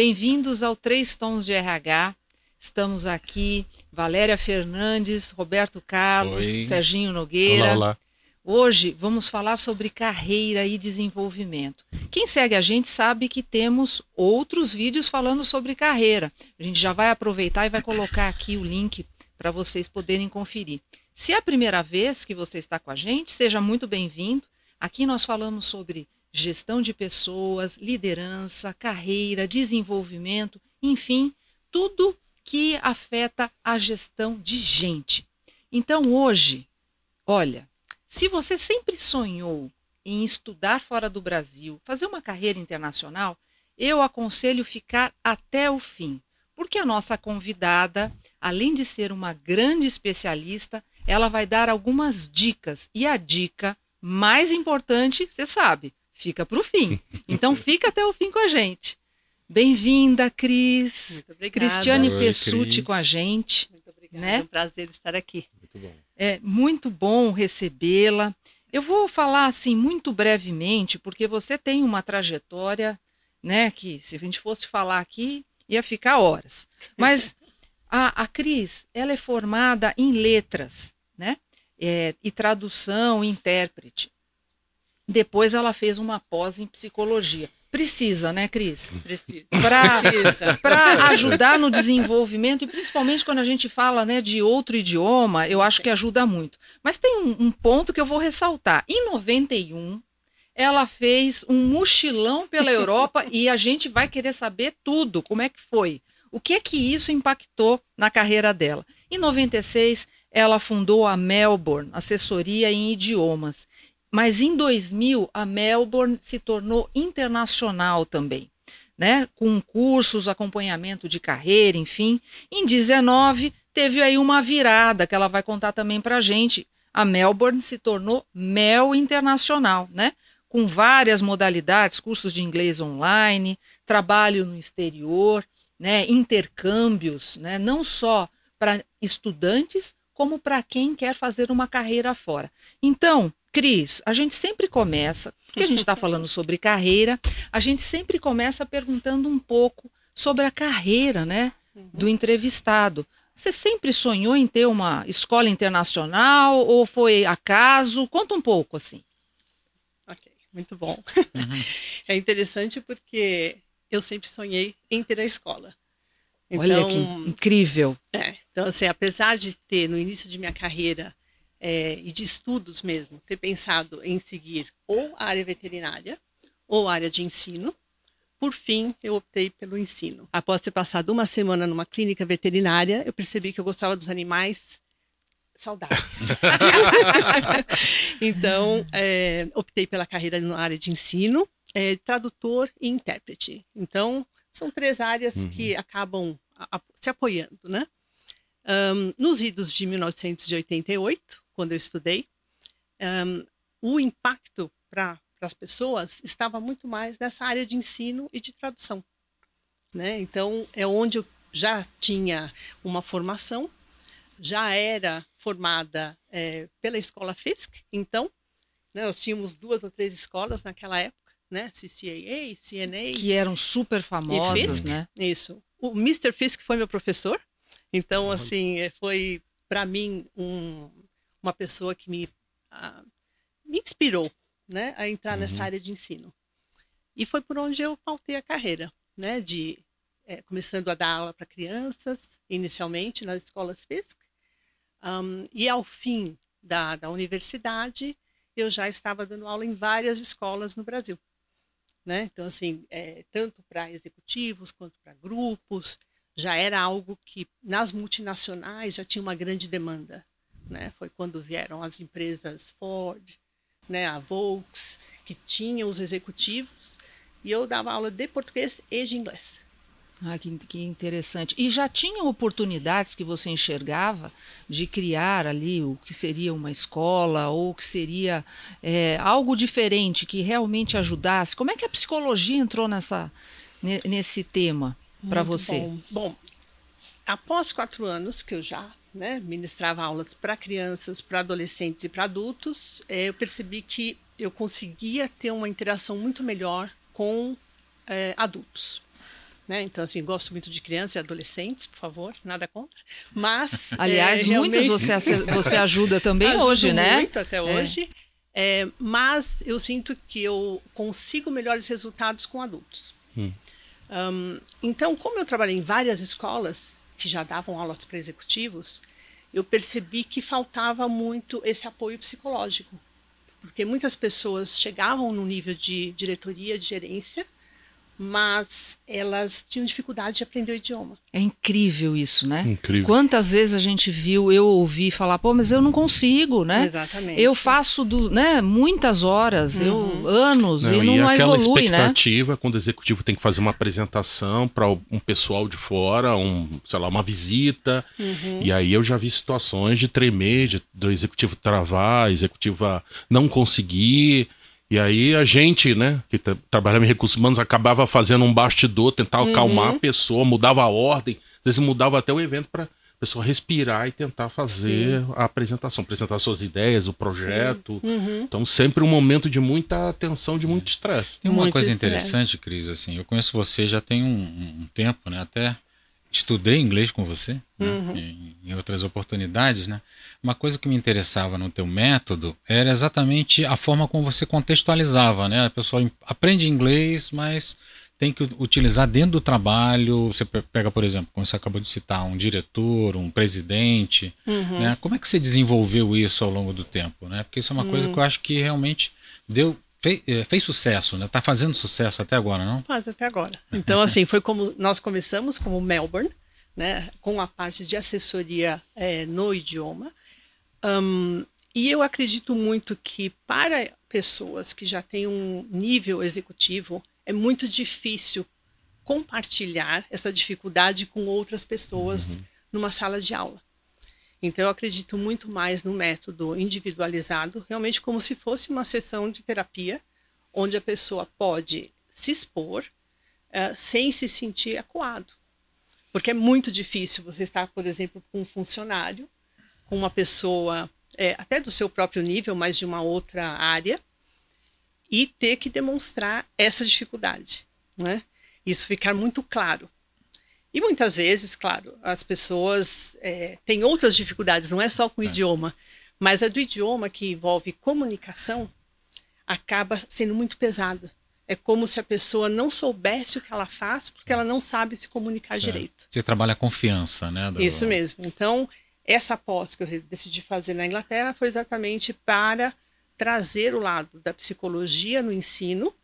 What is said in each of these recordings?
Bem-vindos ao Três Tons de RH. Estamos aqui, Valéria Fernandes, Roberto Carlos, Oi. Serginho Nogueira. Olá, olá. Hoje vamos falar sobre carreira e desenvolvimento. Quem segue a gente sabe que temos outros vídeos falando sobre carreira. A gente já vai aproveitar e vai colocar aqui o link para vocês poderem conferir. Se é a primeira vez que você está com a gente, seja muito bem-vindo. Aqui nós falamos sobre gestão de pessoas, liderança, carreira, desenvolvimento, enfim, tudo que afeta a gestão de gente. Então hoje, olha, se você sempre sonhou em estudar fora do Brasil, fazer uma carreira internacional, eu aconselho ficar até o fim, porque a nossa convidada, além de ser uma grande especialista, ela vai dar algumas dicas e a dica mais importante, você sabe, fica para o fim. Então fica até o fim com a gente. Bem-vinda, Cris. Muito obrigada. Cristiane Oi, Pessuti Cris. com a gente. Muito obrigada. né? É um prazer estar aqui. Muito bom. É muito bom recebê-la. Eu vou falar assim muito brevemente, porque você tem uma trajetória, né, que se a gente fosse falar aqui, ia ficar horas. Mas a, a Cris, ela é formada em letras, né, é, e tradução, e intérprete. Depois ela fez uma pós em psicologia. Precisa, né, Cris? Precisa. para ajudar no desenvolvimento e principalmente quando a gente fala né, de outro idioma, eu acho que ajuda muito. Mas tem um, um ponto que eu vou ressaltar. Em 91, ela fez um mochilão pela Europa e a gente vai querer saber tudo, como é que foi. O que é que isso impactou na carreira dela? Em 96, ela fundou a Melbourne, assessoria em idiomas. Mas em 2000, a Melbourne se tornou internacional também né, com cursos, acompanhamento de carreira, enfim. Em 19 teve aí uma virada que ela vai contar também para a gente. A Melbourne se tornou Mel Internacional, né? Com várias modalidades, cursos de inglês online, trabalho no exterior, né? Intercâmbios, né? Não só para estudantes, como para quem quer fazer uma carreira fora. Então, Cris, a gente sempre começa, porque a gente está falando sobre carreira, a gente sempre começa perguntando um pouco sobre a carreira, né, do entrevistado. Você sempre sonhou em ter uma escola internacional ou foi acaso? Conta um pouco assim. Ok, muito bom. É interessante porque eu sempre sonhei em ter a escola. Olha que incrível. é, então, assim, apesar de ter no início de minha carreira é, e de estudos mesmo, ter pensado em seguir ou a área veterinária ou a área de ensino, por fim, eu optei pelo ensino. Após ter passado uma semana numa clínica veterinária, eu percebi que eu gostava dos animais saudáveis. então, é, optei pela carreira na área de ensino, é, tradutor e intérprete. Então, são três áreas Uhum. que acabam a- a- se apoiando, né? Ahn, nos idos de 1988, quando eu estudei, ahn, o impacto para as pessoas estava muito mais nessa área de ensino e de tradução. Né? Então, é onde eu já tinha uma formação, já era formada eh, pela escola FISC, então, né, nós tínhamos duas ou três escolas naquela época, né? CCAA, CNA, Que eram super famosas, Fisk? né? isso. O Mr. Fisk foi meu professor, então, assim, eh, foi para mim um- uma pessoa que me, ah, me inspirou né, a entrar nessa Uhum. área de ensino. E foi por onde eu pautei a carreira, né, de eh, começando a dar aula para crianças, inicialmente nas escolas Fisk, Am, e ao fim da, da universidade, eu já estava dando aula em várias escolas no Brasil. Né? Então, assim, eh, tanto para executivos quanto para grupos, já era algo que nas multinacionais já tinha uma grande demanda. Né? Foi quando vieram as empresas Ford, né, a Volks, que tinham os executivos, e eu dava aula de português e de inglês. Ah, que, que interessante. E já tinha oportunidades que você enxergava de criar ali o que seria uma escola ou que seria é, algo diferente que realmente ajudasse? Como é que a psicologia entrou nessa, ne- nesse tema para você? Bom. Bom, após quatro anos que eu já né, ministrava aulas para crianças, para adolescentes e para adultos, eh, eu percebi que eu conseguia ter uma interação muito melhor com eh, adultos. né? Então, assim, gosto muito de crianças e adolescentes, por favor, nada contra. Mas. Aliás, é, muitos realmente... você, você ajuda também Ajudo hoje, né? Muito até hoje. É, mas eu sinto que eu consigo melhores resultados com adultos. Hum. Um, então, como eu trabalhei em várias escolas que já davam aulas para executivos, eu percebi que faltava muito esse apoio psicológico. Porque muitas pessoas chegavam no nível de diretoria, de gerência, mas elas tinham dificuldade de aprender o idioma. É incrível isso, né? Incrível. Quantas vezes a gente viu, eu ouvi falar, pô, mas eu não consigo, né? Exatamente. Eu faço do, né, muitas horas, eu anos Não, e não e aquela evolui, né? expectativa quando o executivo tem que fazer uma apresentação para um pessoal de fora, um, sei lá, uma visita. Uhum. E aí eu já vi situações de tremer, de, do executivo travar, a executiva não conseguir. E aí a gente, né, que tra- trabalhava em recursos humanos, acabava fazendo um bastidor, tentar Uhum. acalmar a pessoa, mudava a ordem, às vezes mudava até o evento para a pessoa respirar e tentar fazer a apresentação, apresentar suas ideias, o projeto. Uhum. Então sempre um momento de muita atenção, de muito estresse. Tem uma Muito coisa estresse. interessante, Cris, assim, eu conheço você já tem um, um tempo, né? Até estudei inglês com você né, Uhum. em, em outras oportunidades, né? Uma coisa que me interessava no teu método era exatamente a forma como você contextualizava, né? A pessoa aprende inglês, mas tem que utilizar dentro do trabalho. Você pe- pega, por exemplo, como você acabou de citar, um diretor, um presidente, Uhum. né? Como é que você desenvolveu isso ao longo do tempo, né? Porque isso é uma coisa que eu acho que realmente deu fez, fez sucesso, né? Tá fazendo sucesso até agora, não? Faz até agora. Então, assim, foi como nós começamos como Melbourne, né, com a parte de assessoria eh, no idioma. Hum, e eu acredito muito que para pessoas que já têm um nível executivo, é muito difícil compartilhar essa dificuldade com outras pessoas numa sala de aula. Então, eu acredito muito mais no método individualizado, realmente como se fosse uma sessão de terapia, onde a pessoa pode se expor eh, sem se sentir acuado. Porque é muito difícil você estar, por exemplo, com um funcionário, com uma pessoa eh, até do seu próprio nível, mas de uma outra área, e ter que demonstrar essa dificuldade. Né? Isso ficar muito claro. E muitas vezes, claro, as pessoas eh, têm outras dificuldades, não é só com o É. idioma, mas a do idioma que envolve comunicação acaba sendo muito pesada. É como se a pessoa não soubesse o que ela faz porque ela não sabe se comunicar Certo. direito. Você trabalha a confiança, né? do- Isso mesmo. Então, essa pós que eu decidi fazer na Inglaterra foi exatamente para trazer o lado da psicologia no ensino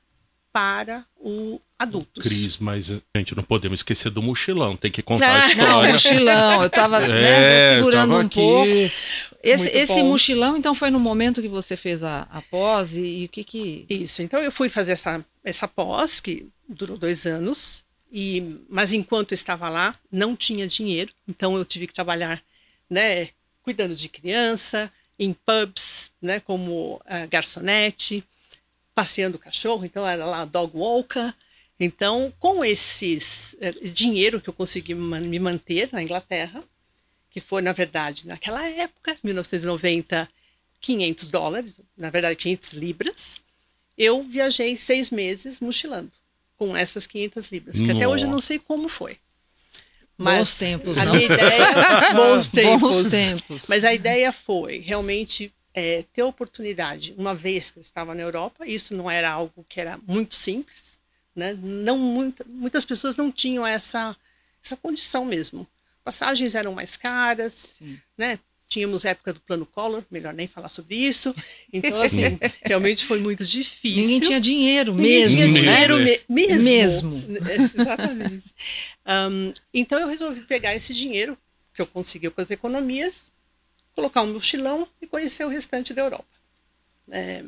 para o adultos. Cris, mas a gente não podemos esquecer do mochilão, tem que contar a Ah, Não, história. mochilão, eu tava né, É, eu segurando tava um aqui. pouco. Esse, esse mochilão, então, foi no momento que você fez a, a pós e, e o que que... Isso. Então eu fui fazer essa, essa pós, que durou dois anos, e, mas enquanto eu estava lá, não tinha dinheiro, então eu tive que trabalhar, né, cuidando de criança, em pubs, né, como ah, garçonete, passeando o cachorro, então era lá dog walker. Então, com esses eh, dinheiro que eu consegui me manter na Inglaterra, que foi, na verdade, naquela época, 1990, 500 dólares, na verdade, 500 libras, eu viajei seis meses mochilando com essas 500 libras, que até hoje eu não sei como foi. Bons tempos, a não? minha ideia, bons tempos. Bons tempos. Mas a ideia foi realmente é, ter oportunidade. Uma vez que eu estava na Europa, isso não era algo que era muito simples, né? Não muita, muitas pessoas não tinham essa essa condição mesmo. Passagens eram mais caras, Sim. né? Tínhamos época do plano Collor, melhor nem falar sobre isso. Então, assim, realmente foi muito difícil. Ninguém tinha dinheiro Ninguém mesmo, tinha né? dinheiro me- mesmo. Mesmo. Exatamente. Ahm, então eu resolvi pegar esse dinheiro que eu consegui com as economias, colocar um mochilão e conhecer o restante da Europa. É,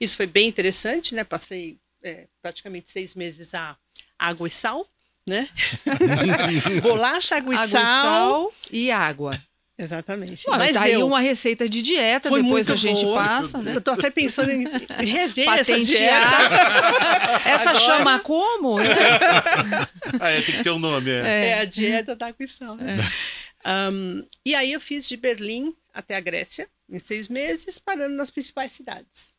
isso foi bem interessante, né? Passei é, praticamente seis meses a água e sal, né? Bolacha, água e Água sal. e sal e água. Exatamente. Ué, Mas tá aí deu. uma receita de dieta, Foi depois a gente boa. passa, né? Eu tô até pensando em rever essa dieta. Patentear. Essa Agora- chama como? Ah, é, tem que ter um nome. É. É a dieta da água e sal. né? Um, e aí eu fiz de Berlim até a Grécia, em seis meses, parando nas principais cidades.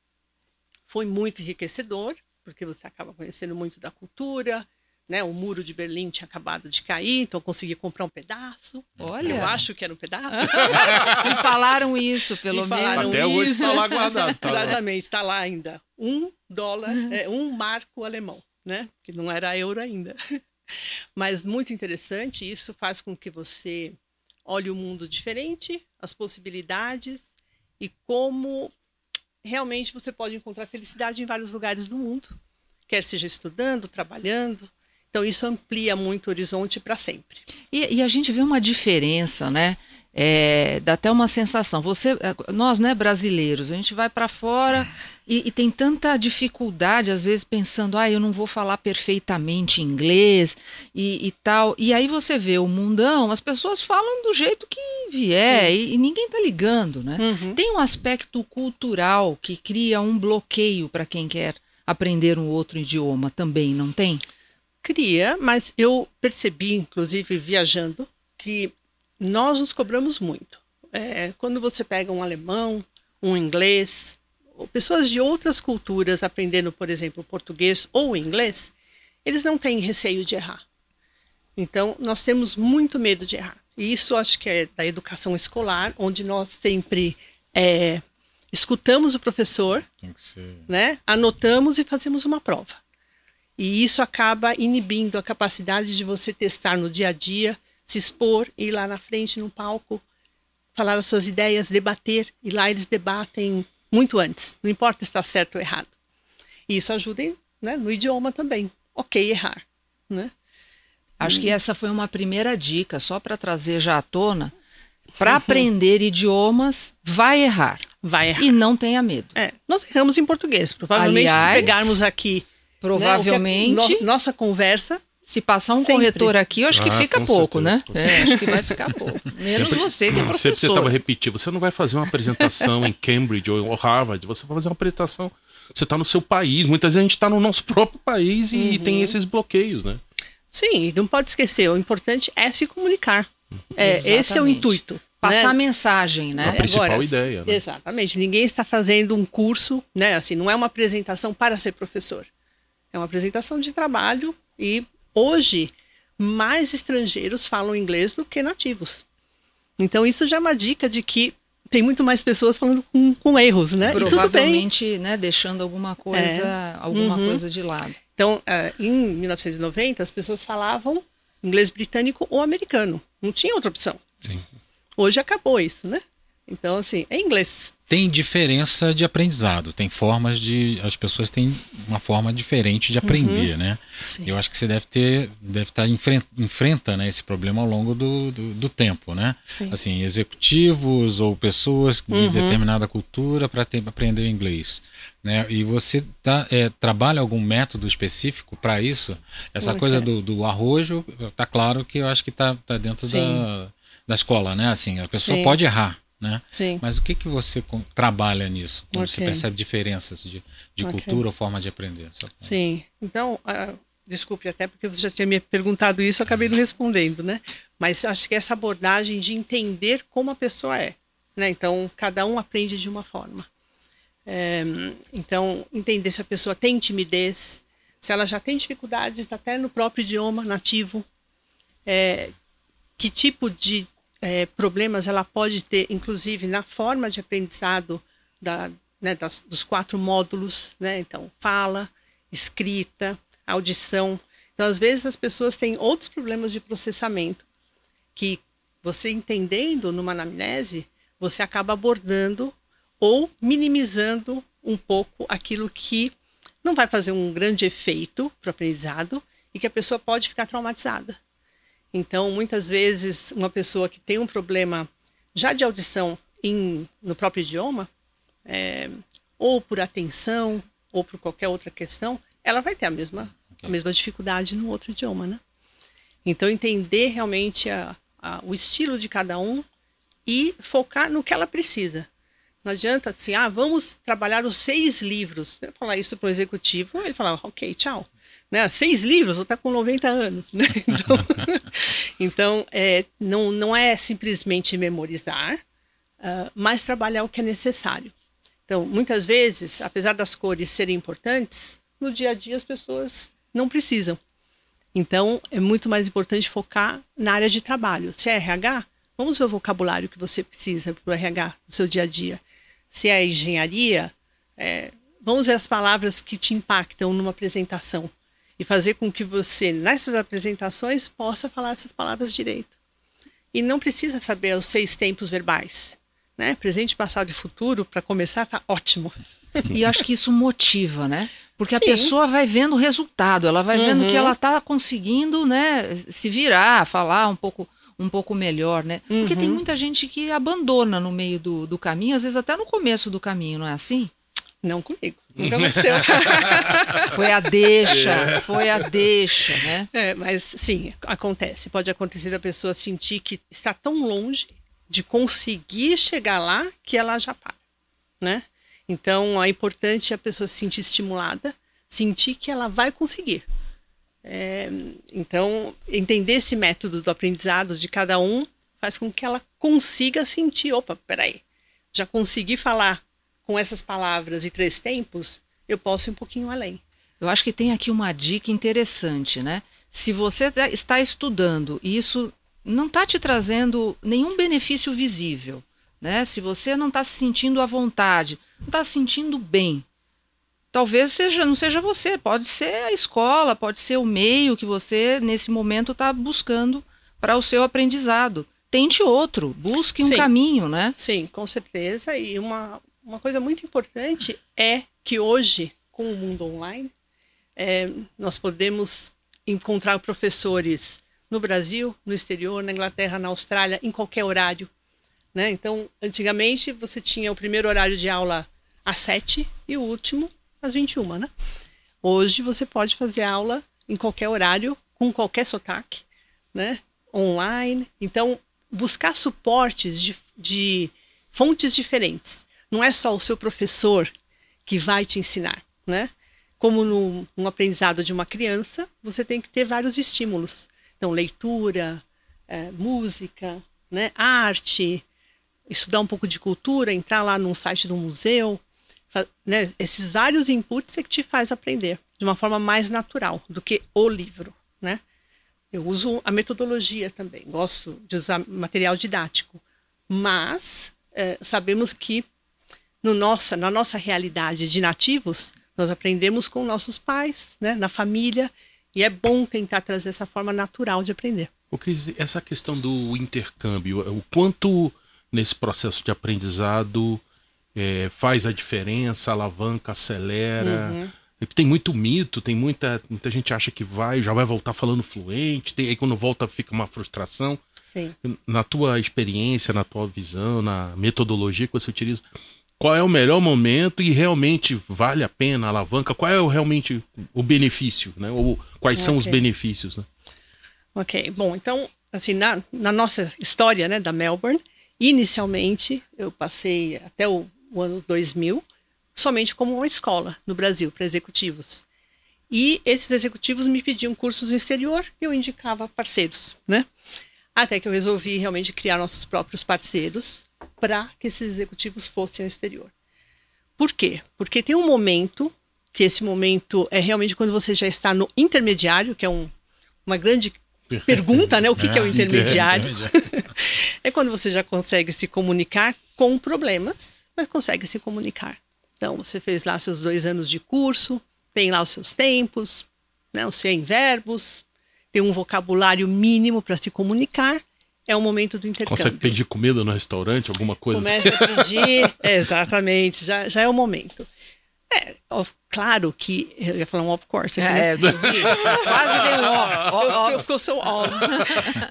Foi muito enriquecedor, porque você acaba conhecendo muito da cultura, né, o muro de Berlim tinha acabado de cair, então eu consegui comprar um pedaço. Olha. Eu acho que era um pedaço. E falaram isso, pelo E falaram menos. Até hoje está lá guardado. Tá. Exatamente, está lá ainda. Um dólar, é, um marco alemão, né? Que não era euro ainda. Mas muito interessante, isso faz com que você olhe o mundo diferente, as possibilidades e como realmente você pode encontrar felicidade em vários lugares do mundo, quer seja estudando, trabalhando. Então isso amplia muito o horizonte para sempre. E, e a gente vê uma diferença, né? É, dá até uma sensação. Você, é, nós, né, brasileiros, a gente vai para fora e, e tem tanta dificuldade, às vezes, pensando, ah, eu não vou falar perfeitamente inglês e, e tal. E aí você vê o mundão, as pessoas falam do jeito que vier e, e ninguém tá ligando, né? Tem um aspecto cultural que cria um bloqueio para quem quer aprender um outro idioma também, não tem? Cria, mas eu percebi, inclusive viajando, que nós nos cobramos muito. É, quando você pega um alemão, um inglês, ou pessoas de outras culturas aprendendo, por exemplo, português ou inglês, eles não têm receio de errar. Então, nós temos muito medo de errar. E isso acho que é da educação escolar, onde nós sempre é, escutamos o professor, né? Anotamos e fazemos uma prova. E isso acaba inibindo a capacidade de você testar no dia a dia, se expor, ir lá na frente no palco, falar as suas ideias, debater, e lá eles debatem muito antes, não importa se está certo ou errado. E isso ajuda né, no idioma também. Ok, errar. Né? Acho que essa foi uma primeira dica, só para trazer já à tona. Para aprender idiomas, vai errar. Vai errar. E não tenha medo. É, nós erramos em português. Provavelmente, Aliás, se pegarmos aqui né, Provavelmente, o que é no- nossa conversa, se passar um Sempre. corretor aqui, eu acho que Ah, fica com pouco, certeza, né? É, acho que vai ficar pouco. Menos você que é Sempre você professor. estava repetindo, você não vai fazer uma apresentação em Cambridge ou Harvard, você vai fazer uma apresentação. Você está no seu país. Muitas vezes a gente está no nosso próprio país e Uhum. tem esses bloqueios, né? sim, não pode esquecer. O importante é se comunicar. É, esse é o intuito. Passar né? mensagem, A né? principal agora, ideia, né? Exatamente. Ninguém está fazendo um curso, né? Assim, não é uma apresentação para ser professor. É uma apresentação de trabalho e hoje mais estrangeiros falam inglês do que nativos. Então isso já é uma dica de que tem muito mais pessoas falando com, com erros, né? E tudo bem. Provavelmente, né, deixando alguma coisa, alguma Uhum. coisa de lado. Então, eh, em 1990, as pessoas falavam inglês britânico ou americano. Não tinha outra opção. Sim. Hoje acabou isso, né? Então, assim, é inglês. Tem diferença de aprendizado, tem formas de. As pessoas têm uma forma diferente de aprender, né? Sim. Eu acho que você deve ter, deve estar enfren- enfrenta né, esse problema ao longo do, do, do tempo, né? Sim. Assim, executivos ou pessoas de Uhum. determinada cultura para aprender inglês, né? E você tá, é, trabalha algum método específico para isso? Essa Ok. coisa do, do arrojo, tá claro que eu acho que tá, tá dentro Sim. da, da escola, né? Assim, a pessoa Sim. pode errar, né? Sim. Mas o que, que você trabalha nisso? Quando você Ok. percebe diferenças de, de Ok. cultura ou forma de aprender? Sim. Então, ah, desculpe até porque você já tinha me perguntado isso, eu acabei não respondendo, né? Mas acho que essa abordagem de entender como a pessoa é, né? Então, cada um aprende de uma forma. É, então, entender se a pessoa tem timidez, se ela já tem dificuldades até no próprio idioma nativo, é, que tipo de é, problemas ela pode ter, inclusive na forma de aprendizado da, né, das- dos quatro módulos, né? Então, fala, escrita, audição. Então, às vezes as pessoas têm outros problemas de processamento que você entendendo numa anamnese, você acaba abordando ou minimizando um pouco aquilo que não vai fazer um grande efeito para o aprendizado e que a pessoa pode ficar traumatizada. Então, muitas vezes, uma pessoa que tem um problema já de audição em, no próprio idioma, é, ou por atenção, ou por qualquer outra questão, ela vai ter a mesma, a mesma dificuldade no outro idioma, né? Então, entender realmente a, a, o estilo de cada um e focar no que ela precisa. Não adianta assim, ah, vamos trabalhar os seis livros. Eu falar isso para o executivo, ele falava, ok, tchau. Né? Seis livros, vou estar com 90 anos. Né? Então, então é, não, não é simplesmente memorizar, ah, mas trabalhar o que é necessário. Então, muitas vezes, apesar das cores serem importantes, no dia a dia as pessoas não precisam. Então, é muito mais importante focar na área de trabalho. Se é RH, vamos ver o vocabulário que você precisa para o RH no seu dia a dia. Se é engenharia, é, vamos ver as palavras que te impactam numa apresentação e fazer com que você, nessas apresentações, possa falar essas palavras direito. E não precisa saber os seis tempos verbais. Né? Presente, passado e futuro, para começar, tá ótimo. E acho que isso motiva, né? Porque Sim. a pessoa vai vendo o resultado, ela vai vendo que uhum. ela está conseguindo, né, se virar, falar um pouco um pouco melhor, né? Porque uhum. tem muita gente que abandona no meio do, do caminho, às vezes até no começo do caminho, não é assim? Não comigo. Nunca aconteceu. foi a deixa, é. foi a deixa, né? É, mas sim, acontece. Pode acontecer da pessoa sentir que está tão longe de conseguir chegar lá que ela já para, né? Então, é importante a pessoa se sentir estimulada, sentir que ela vai conseguir. É, então, entender esse método do aprendizado de cada um faz com que ela consiga sentir, opa, peraí, já consegui falar com essas palavras e três tempos, eu posso ir um pouquinho além. Eu acho que tem aqui uma dica interessante, né? Se você tá, está estudando e isso não está te trazendo nenhum benefício visível, né? Se você não está se sentindo à vontade, não está se sentindo bem, talvez seja não seja você, pode ser a escola, pode ser o meio que você nesse momento está buscando para o seu aprendizado. Tente outro, busque um Sim. caminho, né? Sim, com certeza. E uma, uma coisa muito importante é que hoje, com o mundo online, é, nós podemos encontrar professores no Brasil, no exterior, na Inglaterra, na Austrália, em qualquer horário. Né? Então, antigamente você tinha o primeiro horário de aula às 7 e o último às 21, né? Hoje você pode fazer aula em qualquer horário, com qualquer sotaque, né? Online. Então, buscar suportes de, de fontes diferentes. Não é só o seu professor que vai te ensinar, né? Como no, no aprendizado de uma criança, você tem que ter vários estímulos. Então, leitura, é, música, né? arte, estudar um pouco de cultura, entrar lá num site do museu, né? esses vários inputs é que te faz aprender de uma forma mais natural do que o livro, né? Eu uso a metodologia também, gosto de usar material didático, mas é, sabemos que no nossa, na nossa realidade de nativos, nós aprendemos com nossos pais, né, na família, e é bom tentar trazer essa forma natural de aprender. O Cris, essa questão do intercâmbio, o quanto nesse processo de aprendizado é, faz a diferença, alavanca, acelera. Uhum. Tem muito mito, tem muita, muita gente acha que vai, já vai voltar falando fluente, tem, aí quando volta fica uma frustração. Sim. Na tua experiência, na tua visão, na metodologia que você utiliza, qual é o melhor momento e realmente vale a pena, alavanca? Qual é o, realmente o benefício, né? Ou quais okay. são os benefícios, né? Ok, bom, então, assim, na, na nossa história, né, da Melbourne, Inicialmente, eu passei até o, o ano 2000 somente como uma escola no Brasil para executivos. E esses executivos me pediam cursos no exterior e eu indicava parceiros, né? Até que eu resolvi realmente criar nossos próprios parceiros para que esses executivos fossem ao exterior. Por quê? Porque tem um momento, que esse momento é realmente quando você já está no intermediário, que é um, uma grande pergunta, né? O que, é, que é o intermediário? é quando você já consegue se comunicar com problemas, mas consegue se comunicar. Então, você fez lá seus dois anos de curso, tem lá os seus tempos, né? os 100 verbos, tem um vocabulário mínimo para se comunicar. É o momento do intercâmbio. Consegue pedir comida no restaurante, alguma coisa? Começa a pedir, exatamente, já, já é o momento. É, claro que. Eu ia falar um of course. Aqui, é, né? é, quase veio um off. Eu, sou all.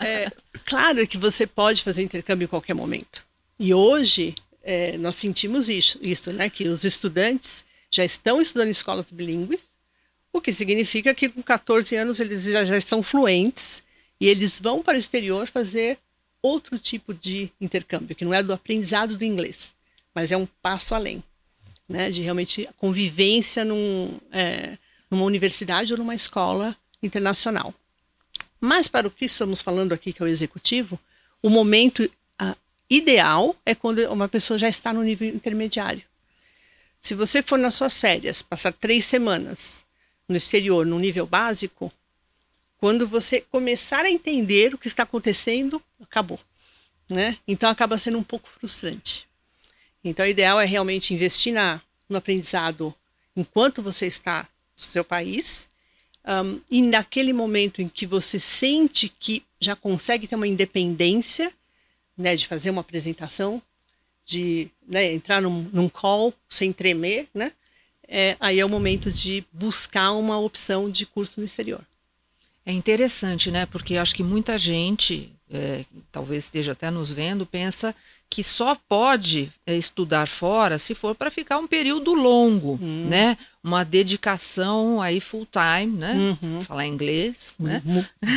É, claro que você pode fazer intercâmbio em qualquer momento. E hoje é, nós sentimos isso, isso, né? Que os estudantes já estão estudando em escolas bilíngues, o que significa que com 14 anos eles já, já estão fluentes e eles vão para o exterior fazer outro tipo de intercâmbio, que não é do aprendizado do inglês, mas é um passo além né, de realmente convivência num, é, numa universidade ou numa escola internacional. Mas para o que estamos falando aqui, que é o executivo, o momento ideal é quando uma pessoa já está no nível intermediário. Se você for nas suas férias, passar três semanas no exterior, no nível básico, Quando você começar a entender o que está acontecendo, acabou. Né? Então acaba sendo um pouco frustrante. Então o ideal é realmente investir na, no aprendizado enquanto você está no seu país. Um, e naquele momento em que você sente que já consegue ter uma independência, né, de fazer uma apresentação, de né, entrar num, num, call sem tremer, né, é, aí é o momento de buscar uma opção de curso no exterior. É interessante, né? Porque acho que muita gente, é, talvez esteja até nos vendo, pensa que só pode é, estudar fora se for para ficar um período longo, hum. né? Uma dedicação aí full time, né? Uhum. Falar inglês, né?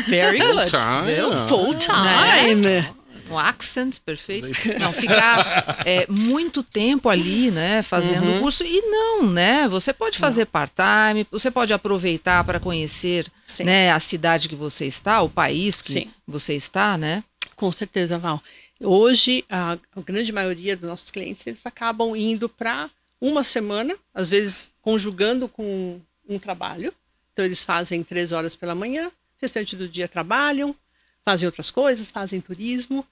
Very good. Full time. Full time. Né? Um accent perfeito. Não, ficar é, muito tempo ali, né, fazendo o uhum. curso. E não, né? Você pode fazer part-time, você pode aproveitar para conhecer né, a cidade que você está, o país que Sim. você está, né? Com certeza, Val. Hoje, a, a grande maioria dos nossos clientes, eles acabam indo para uma semana, às vezes conjugando com um trabalho. Então, eles fazem três horas pela manhã, restante do dia trabalham, fazem outras coisas, fazem turismo.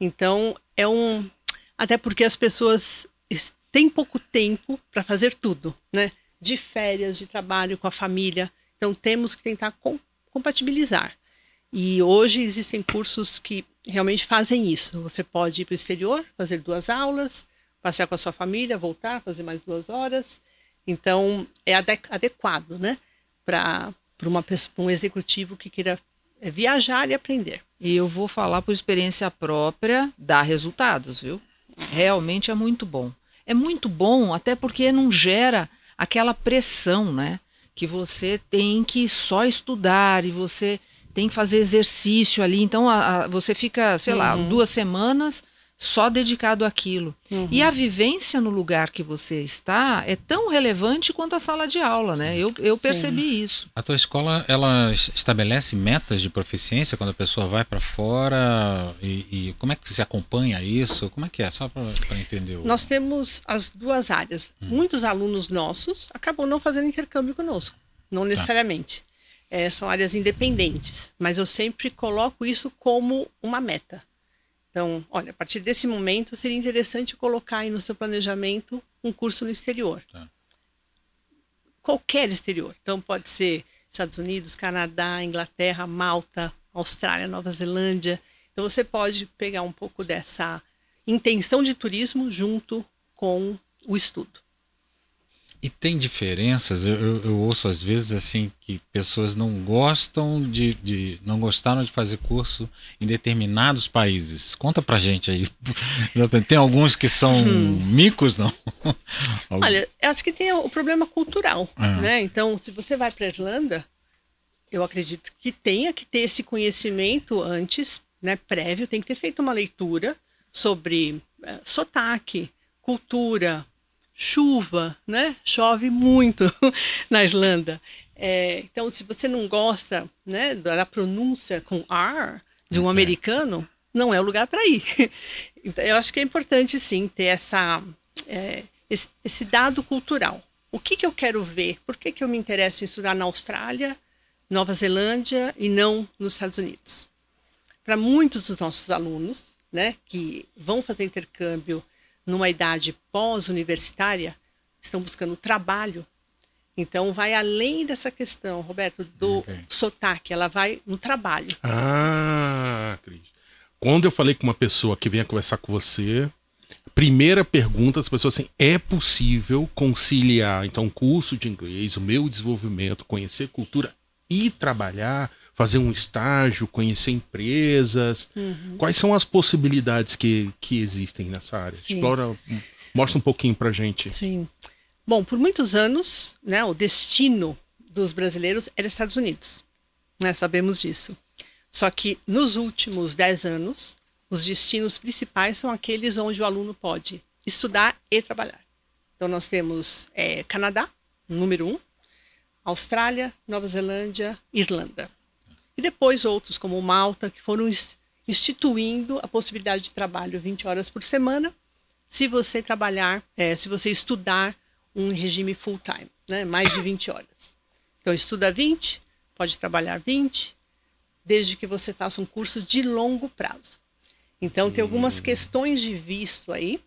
Então, é um. Até porque as pessoas têm pouco tempo para fazer tudo, né? De férias, de trabalho com a família. Então, temos que tentar com, compatibilizar. E hoje existem cursos que realmente fazem isso. Você pode ir para o exterior, fazer duas aulas, passear com a sua família, voltar, fazer mais duas horas. Então, é adequado, né? Para um executivo que queira é viajar e aprender. E eu vou falar por experiência própria, dá resultados, viu? Realmente é muito bom. É muito bom, até porque não gera aquela pressão, né? Que você tem que só estudar e você tem que fazer exercício ali. Então, a, a, você fica, sei uhum. lá, duas semanas só dedicado àquilo. Uhum. E a vivência no lugar que você está é tão relevante quanto a sala de aula, né? Eu, eu percebi isso. A tua escola, ela estabelece metas de proficiência quando a pessoa vai para fora? E, e, como é que se acompanha isso? Como é que é? Só para entender. O... Nós temos as duas áreas. Hum. Muitos alunos nossos acabam não fazendo intercâmbio conosco. Não tá. necessariamente. Tá. É, são áreas independentes. Mas eu sempre coloco isso como uma meta. Então, olha, a partir desse momento seria interessante colocar aí no seu planejamento um curso no exterior. Tá. Qualquer exterior. Então, pode ser Estados Unidos, Canadá, Inglaterra, Malta, Austrália, Nova Zelândia. Então, você pode pegar um pouco dessa intenção de turismo junto com o estudo. E tem diferenças, eu, eu, eu, ouço às vezes assim que pessoas não gostam de, de, não gostaram de fazer curso em determinados países. Conta pra gente aí. Tem alguns que são hum. micos, não? Olha, eu acho que tem o problema cultural, é. né? Então, se você vai para Irlanda, eu acredito que tenha que ter esse conhecimento antes, né, prévio, tem que ter feito uma leitura sobre é, sotaque, cultura, chuva, né? Chove muito na Irlanda. É, então, se você não gosta né, da pronúncia com R de um americano, não é o lugar para ir. Então, eu acho que é importante, sim, ter essa, é, esse, esse, dado cultural. O que, que eu quero ver? Por que, que eu me interesso em estudar na Austrália, Nova Zelândia e não nos Estados Unidos? Para muitos dos nossos alunos, né, que vão fazer intercâmbio numa idade pós-universitária, estão buscando trabalho. Então, vai além dessa questão, Roberto, do okay. sotaque, ela vai no trabalho. Ah, Cris. Quando eu falei com uma pessoa que venha conversar com você, primeira pergunta das pessoas assim: é possível conciliar então um curso de inglês, o meu desenvolvimento, conhecer cultura e trabalhar? Fazer um estágio, conhecer empresas? Uhum. Quais são as possibilidades que, que existem nessa área? Sim. Explora, mostra um pouquinho para gente. Sim. Bom, por muitos anos, né, o destino dos brasileiros era Estados Unidos. Né, sabemos disso. Só que nos últimos 10 anos, os destinos principais são aqueles onde o aluno pode estudar e trabalhar. Então, nós temos é, Canadá, número um, Austrália, Nova Zelândia, Irlanda. E depois outros, como Malta, que foram instituindo a possibilidade de trabalho 20 horas por semana, se você trabalhar, é, se você estudar um regime full time, né, mais de 20 horas. Então, estuda 20, pode trabalhar 20, desde que você faça um curso de longo prazo. Então, tem algumas Hum. questões de visto aí.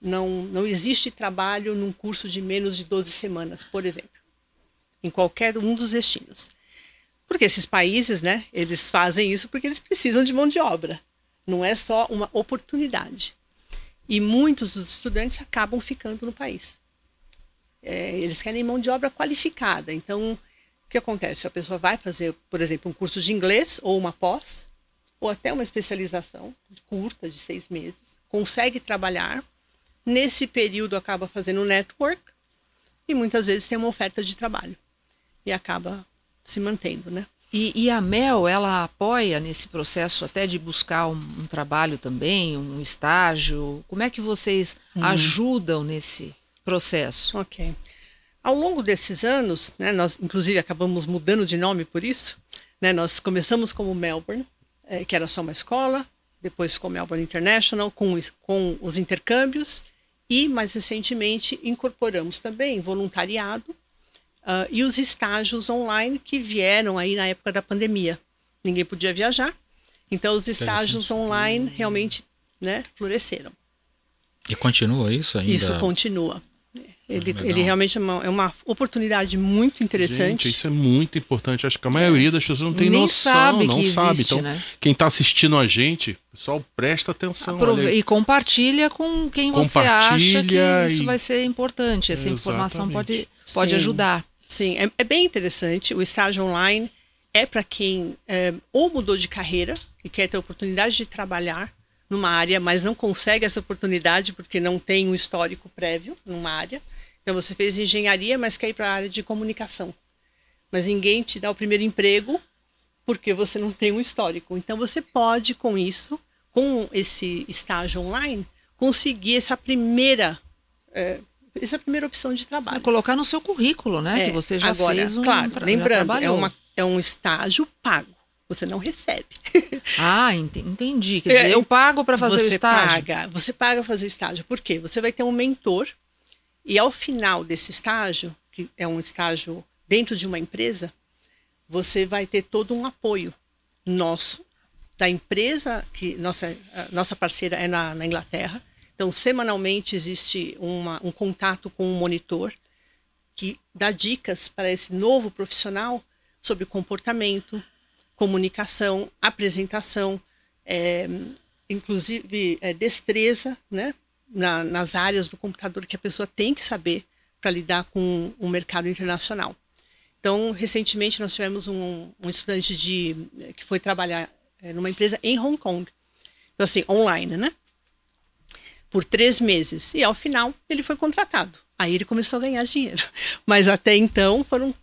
Não, não existe trabalho num curso de menos de 12 semanas, por exemplo, em qualquer um dos destinos. Porque esses países, né, eles fazem isso porque eles precisam de mão de obra. Não é só uma oportunidade. E muitos dos estudantes acabam ficando no país. É, eles querem mão de obra qualificada. Então, o que acontece? A pessoa vai fazer, por exemplo, um curso de inglês ou uma pós, ou até uma especialização curta, de seis meses, consegue trabalhar. Nesse período, acaba fazendo network e muitas vezes tem uma oferta de trabalho e acaba se mantendo, né? E, e a Mel, ela apoia nesse processo até de buscar um, um trabalho também, um estágio. Como é que vocês ajudam nesse processo? Ok. Ao longo desses anos, né, nós inclusive acabamos mudando de nome por isso. Né, nós começamos como Melbourne, eh, que era só uma escola, depois ficou Melbourne International com, com os intercâmbios e mais recentemente incorporamos também voluntariado ah, e os estágios online que vieram aí na época da pandemia. Ninguém podia viajar, então os estágios online realmente né, floresceram. E continua isso ainda? Isso continua. Ele, legal. ele realmente é uma, é uma oportunidade muito interessante. Gente, isso é muito importante. Acho que a maioria das pessoas não tem Nem noção, sabe não que sabe. existe, Então, né? quem está assistindo a gente, pessoal, presta atenção. Aprove-. E compartilha com quem você acha que Compartilha isso e- vai ser importante. Essa informação pode, pode Sim. ajudar. Sim, é, é bem interessante. O estágio online é para quem é, ou mudou de carreira e quer ter oportunidade de trabalhar numa área, mas não consegue essa oportunidade porque não tem um histórico prévio numa área. Então você fez engenharia, mas quer ir para a área de comunicação. Mas ninguém te dá o primeiro emprego porque você não tem um histórico. Então você pode com isso, com esse estágio online, conseguir essa primeira é, essa primeira opção de trabalho. Colocar no seu currículo, né? É, que você já agora, fez um. Claro, tra- lembrando, é, uma, é um estágio pago. Você não recebe. Ah, ente- entendi. Quer É, dizer, eu pago para fazer você o estágio. paga. Você paga fazer estágio. Por quê? Você vai ter um mentor e ao final desse estágio, que é um estágio dentro de uma empresa, você vai ter todo um apoio nosso, da empresa, que nossa, a nossa parceira é na, na Inglaterra. Então, semanalmente existe uma, um contato com um monitor que dá dicas para esse novo profissional sobre comportamento, comunicação, apresentação, é, inclusive é, destreza, né, na- nas áreas do computador que a pessoa tem que saber para lidar com o mercado internacional. Então, recentemente nós tivemos um, um estudante de que foi trabalhar é, numa empresa em Hong Kong, então assim online, né? Por três meses e ao final ele foi contratado. Aí ele começou a ganhar dinheiro, mas até então foram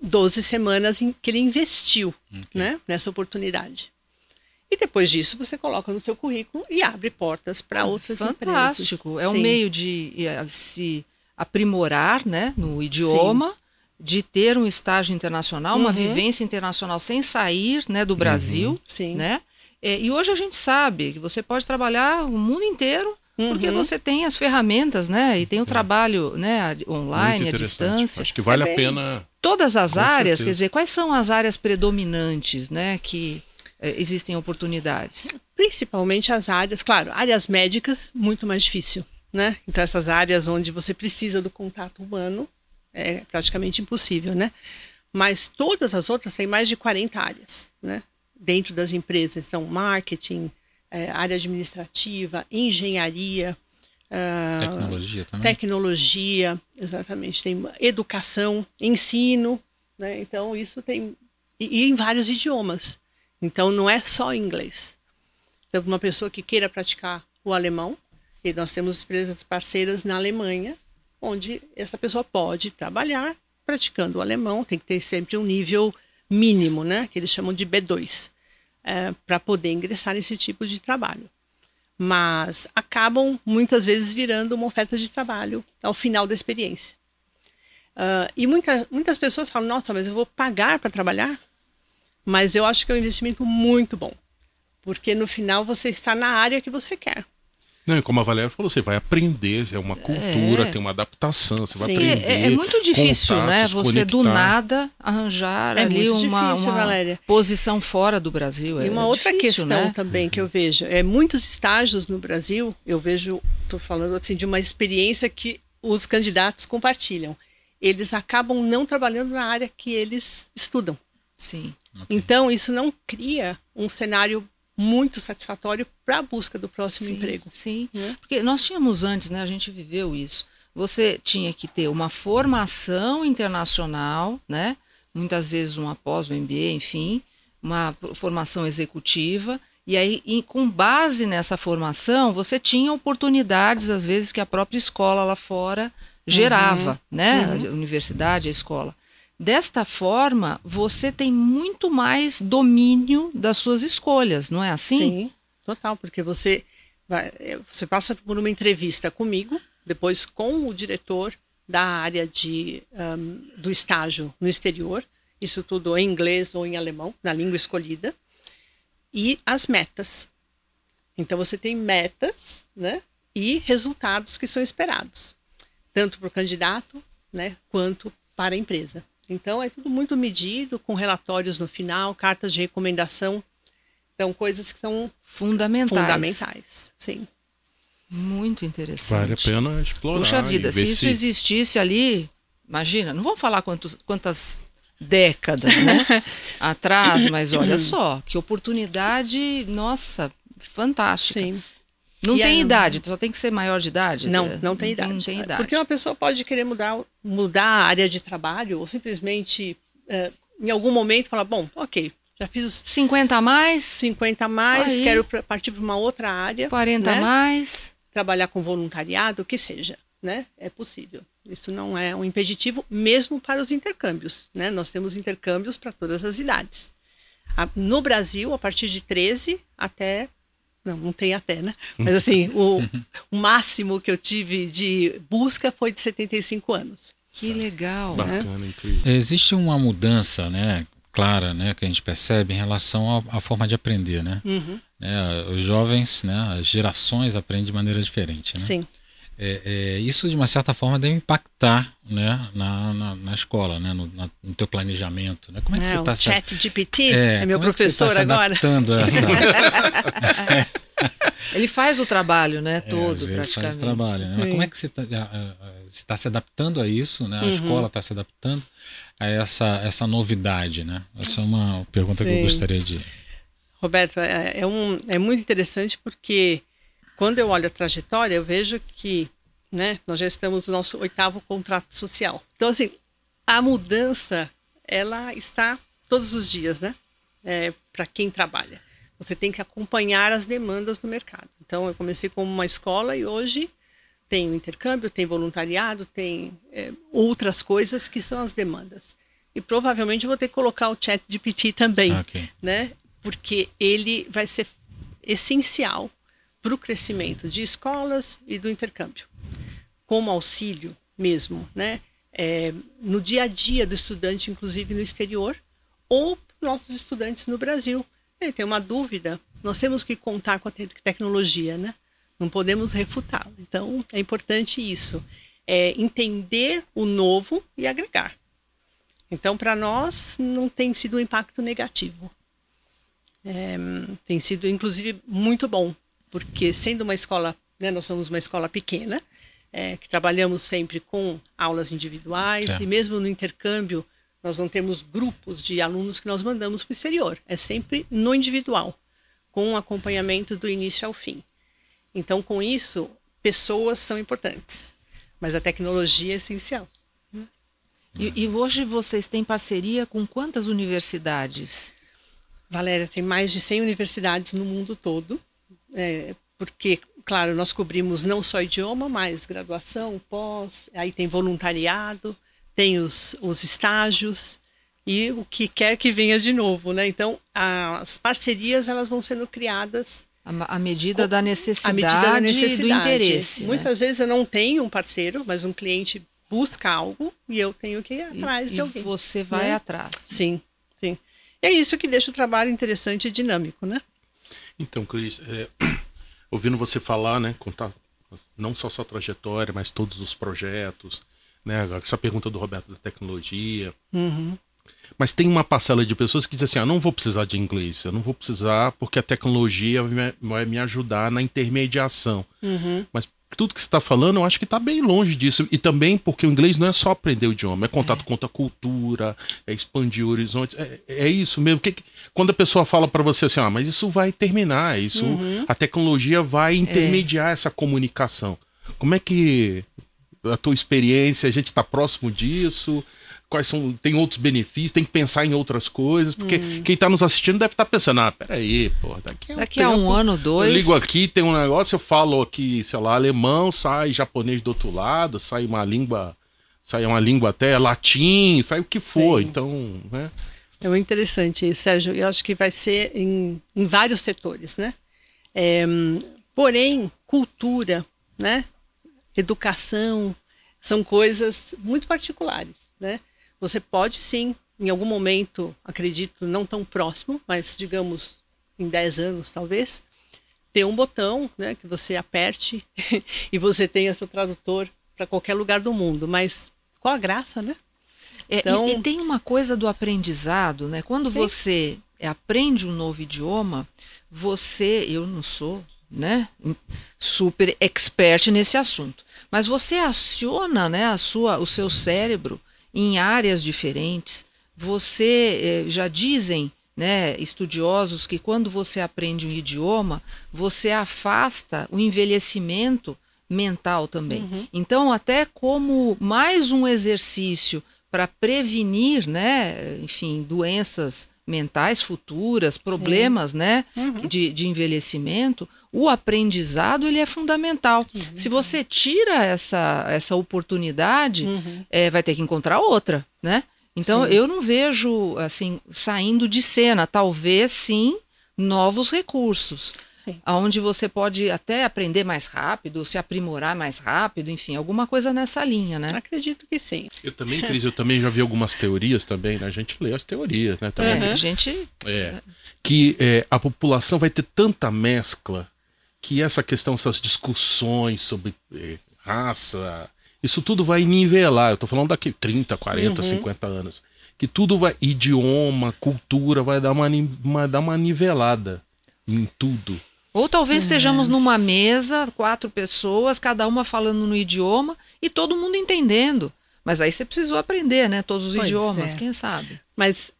12 semanas em que ele investiu, né, nessa oportunidade. E depois disso você coloca no seu currículo e abre portas para outras Fantástico. empresas. É um Sim. meio de eh, se aprimorar né, no idioma, de ter um estágio internacional, uma Uhum. vivência internacional sem sair né, do Brasil. Sim. Né? É, e hoje a gente sabe que você pode trabalhar o mundo inteiro porque Uhum. você tem as ferramentas, né? E tem o trabalho né, online, à distância. Acho que vale É a pena. Todas as Com áreas, certeza. quer dizer, quais são as áreas predominantes, né? Que eh, existem oportunidades. Principalmente as áreas, claro, áreas médicas, muito mais difícil, né? Então, essas áreas onde você precisa do contato humano é praticamente impossível, né? Mas todas as outras têm mais de 40 áreas, né? Dentro das empresas, são marketing, é, área administrativa, engenharia, ah, Tecnologia também. tecnologia, exatamente, tem educação, ensino, né? Então isso tem e, e em vários idiomas. Então não é só inglês. Então uma pessoa que queira praticar o alemão, e nós temos empresas parceiras na Alemanha, onde essa pessoa pode trabalhar praticando o alemão, tem que ter sempre um nível mínimo, né? Que eles chamam de B2, para poder ingressar nesse tipo de trabalho mas acabam muitas vezes virando uma oferta de trabalho ao final da experiência. Ah, e muita, muitas pessoas falam: nossa, mas eu vou pagar para trabalhar? Mas eu acho que é um investimento muito bom, porque no final você está na área que você quer. Não, e como a Valéria falou, você vai aprender, é uma cultura, É. tem uma adaptação, você vai Sim. aprender. É, é muito difícil, né? contatos, Você do conectar. nada arranjar É ali muito uma, difícil, uma Valéria. posição fora do Brasil. E É uma outra difícil, questão né? também que eu vejo é muitos estágios no Brasil. Eu vejo, estou falando assim de uma experiência que os candidatos compartilham. Eles acabam não trabalhando na área que eles estudam. Sim. Então isso não cria um cenário muito satisfatório para a busca do próximo sim, emprego. Sim. né? Porque nós tínhamos antes, né? A gente viveu isso. Você tinha que ter uma formação internacional, né? Muitas vezes uma pós, um MBA, enfim, uma formação executiva. E aí, com base nessa formação, você tinha oportunidades, às vezes, que a própria escola lá fora gerava, né? uhum. A universidade, a escola. Desta forma, você tem muito mais domínio das suas escolhas, não é assim? total, porque você vai, eh, você passa por uma entrevista comigo, depois com o diretor da área de, ahm, do estágio no exterior, isso tudo em inglês ou em alemão, na língua escolhida, e as metas. Então você tem metas, né, e resultados que são esperados, tanto para o candidato, né, quanto para a empresa. Então é tudo muito medido, com relatórios no final, cartas de recomendação. Então, coisas que são Fundamentais. fundamentais. Sim. Muito interessante. Vale a pena explorar. Puxa e vida, se isso existisse ali, imagina, não vamos falar quantos, quantas décadas, né? atrás, mas olha só, que oportunidade, nossa, fantástica. Sim. Não E tem idade, só tem que ser maior de idade? Não, É, não tem idade. Não tem idade. Porque uma pessoa pode querer mudar, mudar a área de trabalho ou simplesmente, eh, em algum momento, falar: bom, ok, já fiz os 50 a mais, 50 a mais, Aí. quero partir para uma outra área, 40 a né? mais. trabalhar com voluntariado, o que seja, né? É possível. Isso não é um impeditivo, mesmo para os intercâmbios, né? Nós temos intercâmbios para todas as idades. No Brasil, a partir de 13 até. Não, não tem até, né? Mas assim, o, o máximo que eu tive de busca foi de 75 anos. Que legal. Bacana, incrível. Existe uma mudança, né, clara, né, que a gente percebe em relação à, à forma de aprender, né? Uhum, Né, Os jovens, né, as gerações aprendem de maneira diferente, né? Sim. É, é, isso de uma certa forma deve impactar, né, na, na, na escola, né, no, na- no teu planejamento, né? Como é que É, você o está se, chat GPT é, meu como é que você tá professor se agora. adaptando a essa, Ele faz o trabalho, né? É, Todo, vezes praticamente. faz trabalho, né? Mas Sim. como é que você está se adaptando a isso, né? A Uhum. escola está se adaptando a essa, essa novidade, né? Essa é uma pergunta que eu Sim. gostaria de... Roberto, é, é um, é muito interessante porque quando eu olho a trajetória, eu vejo que né, nós já estamos no nosso oitavo contrato social. Então, assim, a mudança, ela está todos os dias, né? Para quem trabalha. Você tem que acompanhar as demandas do mercado. Então, eu comecei como uma escola e hoje tem o intercâmbio, tem voluntariado, tem é, outras coisas que são as demandas. E provavelmente eu vou ter que colocar o chat de PT também Ah, ok. né? Porque ele vai ser essencial para o crescimento de escolas e do intercâmbio, como auxílio mesmo, né? É, no dia a dia do estudante, inclusive no exterior, ou nossos estudantes no Brasil. Ele tem uma dúvida, nós temos que contar com a te- tecnologia, né? Não podemos refutá-la. Então, é importante isso, é entender o novo e agregar. Então, para nós, não tem sido um impacto negativo. É, tem sido, inclusive, muito bom, porque sendo uma escola, né, nós somos uma escola pequena, é, que trabalhamos sempre com aulas individuais, e mesmo no intercâmbio, nós não temos grupos de alunos que nós mandamos para o exterior, é sempre no individual, com um acompanhamento do início ao fim. Então, com isso, pessoas são importantes, mas a tecnologia é essencial. E, e hoje vocês têm parceria com quantas universidades? Valéria, tem mais de 100 universidades no mundo todo, é, porque, claro, nós cobrimos não só idioma, mas graduação, pós, aí tem voluntariado, tem os, os estágios e o que quer que venha de novo, né? Então, as parcerias elas vão sendo criadas À medida da necessidade, medida da e necessidade. do interesse. né? Muitas vezes eu não tenho um parceiro, mas um cliente busca algo e eu tenho que ir E- atrás e de alguém. você vai né? atrás. Sim, sim. E é isso que deixa o trabalho interessante e dinâmico, né? Então, Cris, é, ouvindo você falar, né, contar não só sua trajetória, mas todos os projetos, né, essa pergunta do Roberto da tecnologia. Uhum. Mas tem uma parcela de pessoas que dizem assim: ah, não vou precisar de inglês, eu não vou precisar porque a tecnologia vai me ajudar na intermediação. Uhum. Mas tudo que você está falando, eu acho que está bem longe disso. E também porque o inglês não é só aprender o idioma, é contato é. com outra cultura, é expandir horizontes. É, é isso mesmo. Que, quando a pessoa fala para você assim, ah, mas isso vai terminar, isso, uhum. a tecnologia vai intermediar é. essa comunicação. Como é que a tua experiência, a gente está próximo disso? Quais são. Tem outros benefícios, tem que pensar em outras coisas, porque hum. quem está nos assistindo deve estar tá pensando, ah, peraí, pô, daqui, daqui a um ano, dois. Eu ligo aqui, tem um negócio, eu falo aqui, sei lá, alemão, sai japonês do outro lado, sai uma língua. Sai uma língua até latim, sai o que for. Sim. Então, né? É muito interessante, Sérgio. Eu acho que vai ser em, em vários setores, né? É, porém, cultura, né? Educação, são coisas muito particulares, né? Você pode sim, em algum momento, acredito, não tão próximo, mas digamos em 10 anos talvez, ter um botão né, que você aperte e você tenha seu tradutor para qualquer lugar do mundo. Mas qual a graça, né? É, então... e, e, tem uma coisa do aprendizado, né? Quando sim. você aprende um novo idioma, você, eu não sou, né, super expert nesse assunto, mas você aciona, né, a sua, o seu cérebro em áreas diferentes. Você eh, já dizem, né, estudiosos, que quando você aprende um idioma, você afasta o envelhecimento mental também. Uhum. Então, até como mais um exercício para prevenir, né, enfim, doenças mentais futuras, problemas, Sim. né, uhum. de, de envelhecimento, o aprendizado ele é fundamental. Uhum. Se você tira essa, essa oportunidade, uhum. é, vai ter que encontrar outra, né? Então sim. eu não vejo assim saindo de cena, talvez sim novos recursos. Sim. Onde você pode até aprender mais rápido, se aprimorar mais rápido, enfim, alguma coisa nessa linha, né? Acredito que sim. Eu também, Cris, eu também já vi algumas teorias também, né? A gente lê as teorias, né? Também. Uhum. A gente... É, que é, a população vai ter tanta mescla que essa questão, essas discussões sobre eh, raça, isso tudo vai nivelar. Eu estou falando daqui 30, 40, uhum. 50 anos. Que tudo vai. Idioma, cultura, vai dar uma, uma, dar uma nivelada em tudo. Ou talvez uhum. estejamos numa mesa, quatro pessoas, cada uma falando no idioma e todo mundo entendendo. Mas aí você precisou aprender, né? Todos os pois idiomas, é. quem sabe? Mas,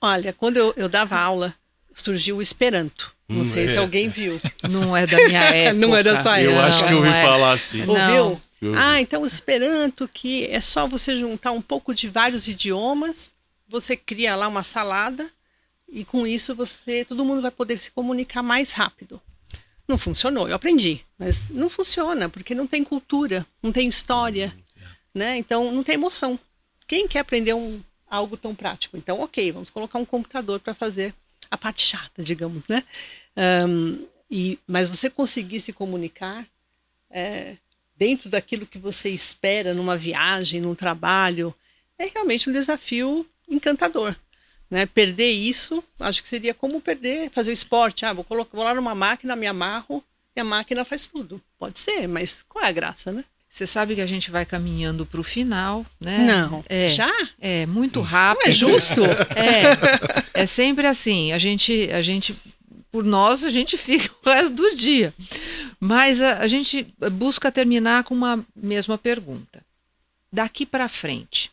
olha, quando eu, eu dava aula, surgiu o Esperanto. Não hum, sei é. se alguém viu. Não é da minha época. não é da sua época. Eu acho que eu ouvi é. falar assim. Ouviu? Ah, então o Esperanto, que é só você juntar um pouco de vários idiomas, você cria lá uma salada e com isso você, todo mundo vai poder se comunicar mais rápido. Não funcionou, eu aprendi, mas não funciona porque não tem cultura, não tem história, né? Então não tem emoção. Quem quer aprender um, algo tão prático? Então, ok, vamos colocar um computador para fazer a parte chata, digamos, né? Um, e, mas você conseguir se comunicar é, dentro daquilo que você espera numa viagem, num trabalho, é realmente um desafio encantador. Né? Perder isso, acho que seria como perder, fazer o esporte. Ah, vou, colocar, vou lá numa máquina, me amarro e a máquina faz tudo. Pode ser, mas qual é a graça, né? Você sabe que a gente vai caminhando para o final, né? Não. É, Já? É, muito rápido. Não é justo? É, é sempre assim. A gente, a gente, por nós, a gente fica o resto do dia. Mas a, a gente busca terminar com uma mesma pergunta. Daqui para frente,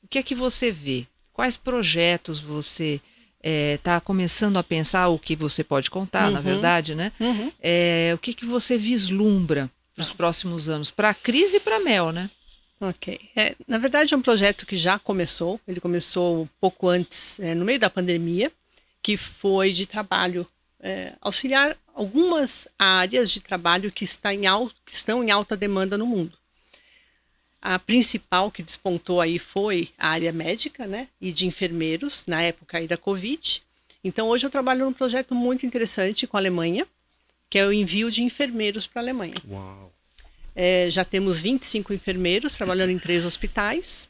o que é que você vê? Quais projetos você está é, começando a pensar? O que você pode contar, uhum. na verdade, né? Uhum. É, o que, que você vislumbra para os próximos anos, para a crise e para a Mel, né? Ok. É, na verdade, é um projeto que já começou. Ele começou pouco antes, é, no meio da pandemia, que foi de trabalho, é, auxiliar algumas áreas de trabalho que, está em alto, que estão em alta demanda no mundo. A principal que despontou aí foi a área médica, né, e de enfermeiros, na época aí da Covid. Então, hoje eu trabalho num projeto muito interessante com a Alemanha, que é o envio de enfermeiros para a Alemanha. Uau. É, já temos 25 enfermeiros trabalhando em três hospitais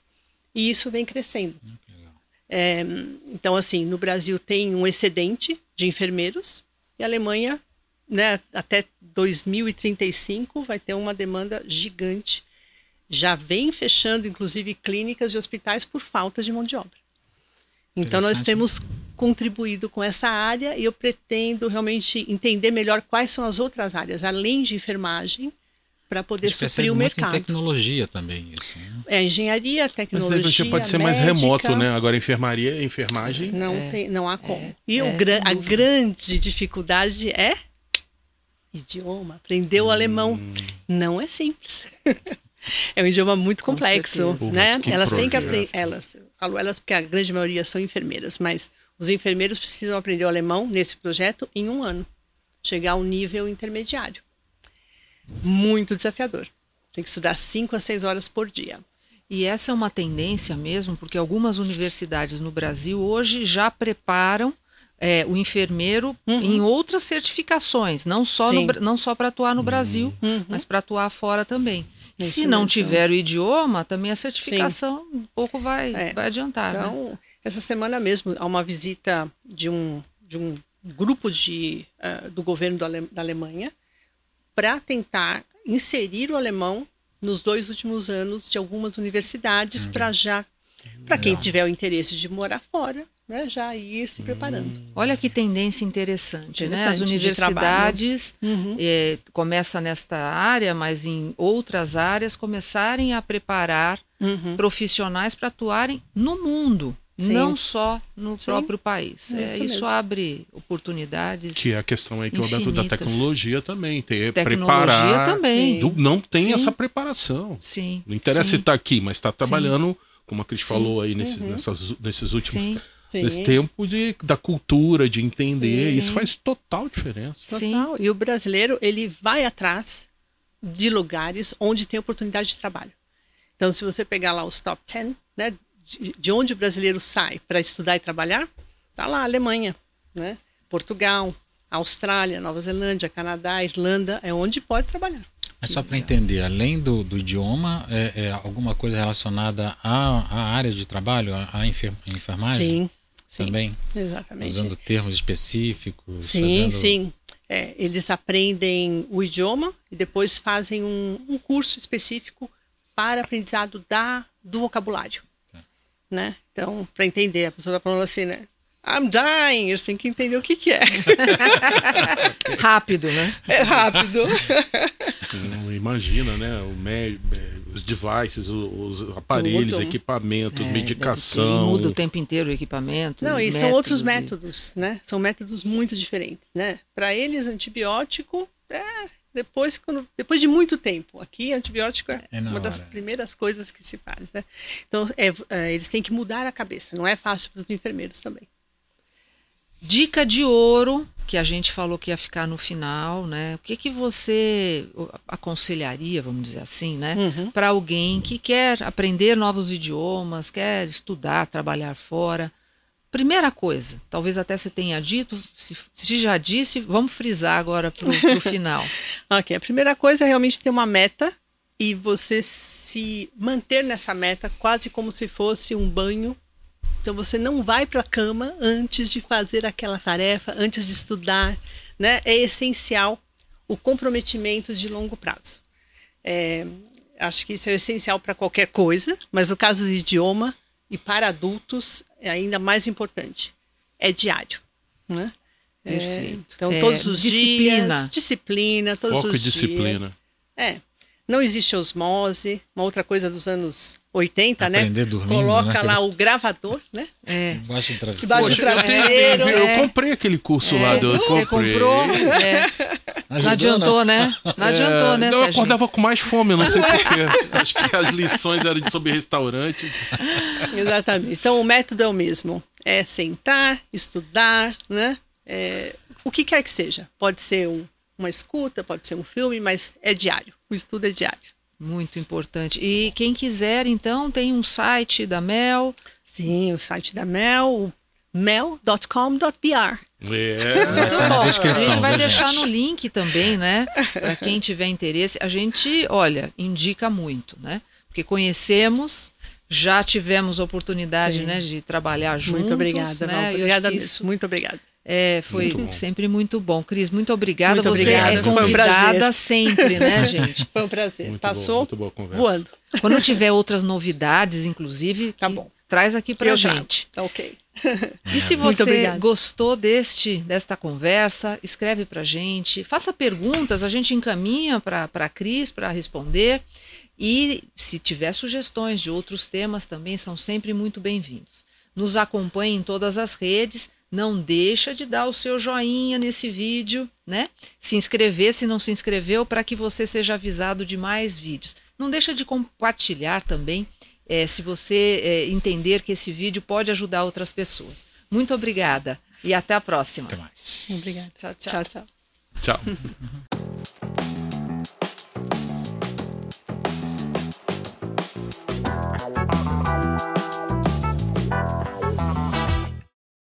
e isso vem crescendo. É, então, assim, no Brasil tem um excedente de enfermeiros e a Alemanha né, até 2035 vai ter uma demanda gigante. Já vem fechando, inclusive, clínicas e hospitais por falta de mão de obra. Então, nós temos contribuído com essa área e eu pretendo realmente entender melhor quais são as outras áreas, além de enfermagem, para poder suprir o mercado. Em tecnologia também isso. Né? É engenharia, tecnologia. Mas tecnologia pode ser médica, mais remoto, né? Agora enfermaria, enfermagem. Não é, tem, não há como. É, e é, gra a grande dificuldade é idioma. Aprender o hum. alemão não é simples. é um idioma muito complexo, né? Elas têm que aprender. Elas, falo elas porque a grande maioria são enfermeiras, mas os enfermeiros precisam aprender o alemão nesse projeto em um ano, chegar ao nível intermediário. Muito desafiador. Tem que estudar cinco a seis horas por dia. E essa é uma tendência mesmo, porque algumas universidades no Brasil hoje já preparam é, o enfermeiro uhum. em outras certificações, não só, no, não só para atuar no uhum. Brasil, uhum. mas para atuar fora também. Isso Se não tiver o idioma, também a certificação Sim. um pouco vai, é. vai adiantar. Né? Então, né? Essa semana mesmo, há uma visita de um, de um grupo de, uh, do governo do Ale, da Alemanha para tentar inserir o alemão nos dois últimos anos de algumas universidades para já para quem tiver o interesse de morar fora né, já ir se preparando. Hum. Olha que tendência interessante, interessante né? As universidades uhum. é, começa nesta área, mas em outras áreas começarem a preparar uhum. profissionais para atuarem no mundo. Sim. Não só no Sim. próprio país. É, isso, isso abre oportunidades. Que é a questão aí que o Alberto da tecnologia também. Ter, tecnologia preparar, também. Do, não tem Sim. essa preparação. Sim. Não interessa estar tá aqui, mas está trabalhando, como a Cris falou aí nesse, uhum. nessas, nesses últimos Sim. Nesse tempo de, da cultura, de entender. Sim, Isso faz total diferença. Total. E o brasileiro, ele vai atrás de lugares onde tem oportunidade de trabalho. Então, se você pegar lá os top 10, né, de, de onde o brasileiro sai para estudar e trabalhar, tá lá Alemanha, né? Portugal, Austrália, Nova Zelândia, Canadá, Irlanda, é onde pode trabalhar. Mas só para entender, além do, do idioma, é, é, alguma coisa relacionada à, à área de trabalho, à enfermagem? Sim, Sim, também? Exatamente. Usando termos específicos? Sim, fazendo... sim. É, eles aprendem o idioma e depois fazem um, um curso específico para aprendizado da, do vocabulário. É. Né? Então, para entender, a pessoa está falando assim, né? I'm dying, eles têm que entender o que, que é. rápido, né? É rápido. Não, imagina, né? O médico os devices, os, aparelhos, Tudo. equipamentos, é, medicação. Muda o tempo inteiro o equipamento. Não, e são outros métodos, né? São métodos muito diferentes, né? Para eles, antibiótico é depois, quando, depois de muito tempo. Aqui, antibiótico é, é uma das primeiras coisas que se faz, né? Então, é, é, eles têm que mudar a cabeça. Não é fácil para os enfermeiros também. Dica de ouro que a gente falou que ia ficar no final, né? O que que você aconselharia, vamos dizer assim, né, uhum. para alguém que quer aprender novos idiomas, quer estudar, trabalhar fora? Primeira coisa, talvez até você tenha dito, se, se já disse, vamos frisar agora para o final. ok, a primeira coisa é realmente ter uma meta e você se manter nessa meta quase como se fosse um banho então você não vai para a cama antes de fazer aquela tarefa, antes de estudar, né? É essencial o comprometimento de longo prazo. É, acho que isso é essencial para qualquer coisa, mas no caso do idioma e para adultos é ainda mais importante. É diário, né? É, Perfeito. É, então todos os disciplina. dias, disciplina, todos Foco os e disciplina. dias. É. Não existe osmose, uma outra coisa dos anos 80, né? Aprender né? Dormindo, Coloca né? lá o gravador, né? É. Embaixo do travesseiro. Embaixo do travesseiro. Eu, é. comprei aquele curso é. lá. Do, eu Você comprei. comprou? É. não adiantou, né? Não adiantou, né, não, Eu acordava com mais fome, não sei porquê. Acho que as lições eram sobre restaurante. Exatamente. Então, o método é o mesmo. É sentar, estudar, né? É, o que quer que seja. Pode ser um, uma escuta, pode ser um filme, mas é diário. O estudo é diário. Muito importante. E quem quiser, então, tem um site da Mel. Sim, o site da Mel, mel.com.br. É. Muito tá bom. a gente vai deixar gente? no link também, né? Para quem tiver interesse. A gente, olha, indica muito, né? Porque conhecemos, já tivemos oportunidade, né, de trabalhar juntos. Muito obrigada, né? Obrigada mesmo. Muito obrigada. É, foi Muito bom. sempre muito bom. Cris, muito obrigada. Muito Você obrigada. é Foi um convidada prazer. sempre, né, gente? Foi um prazer. Muito bom, Passou muito boa conversa. voando. Quando tiver outras novidades, inclusive, Tá bom. traz aqui pra Eu trago. gente. Tá ok. E se você obrigada. gostou deste desta conversa, escreve pra gente, faça perguntas, a gente encaminha para a Cris para responder. E se tiver sugestões de outros temas também são sempre muito bem-vindos. Nos acompanhe em todas as redes, não deixa de dar o seu joinha nesse vídeo, né? Se inscrever se não se inscreveu para que você seja avisado de mais vídeos. Não deixa de compartilhar também é, se você é, entender que esse vídeo pode ajudar outras pessoas. Muito obrigada e até a próxima. Até mais. Obrigada. Tchau, tchau. Tchau, tchau. Tchau.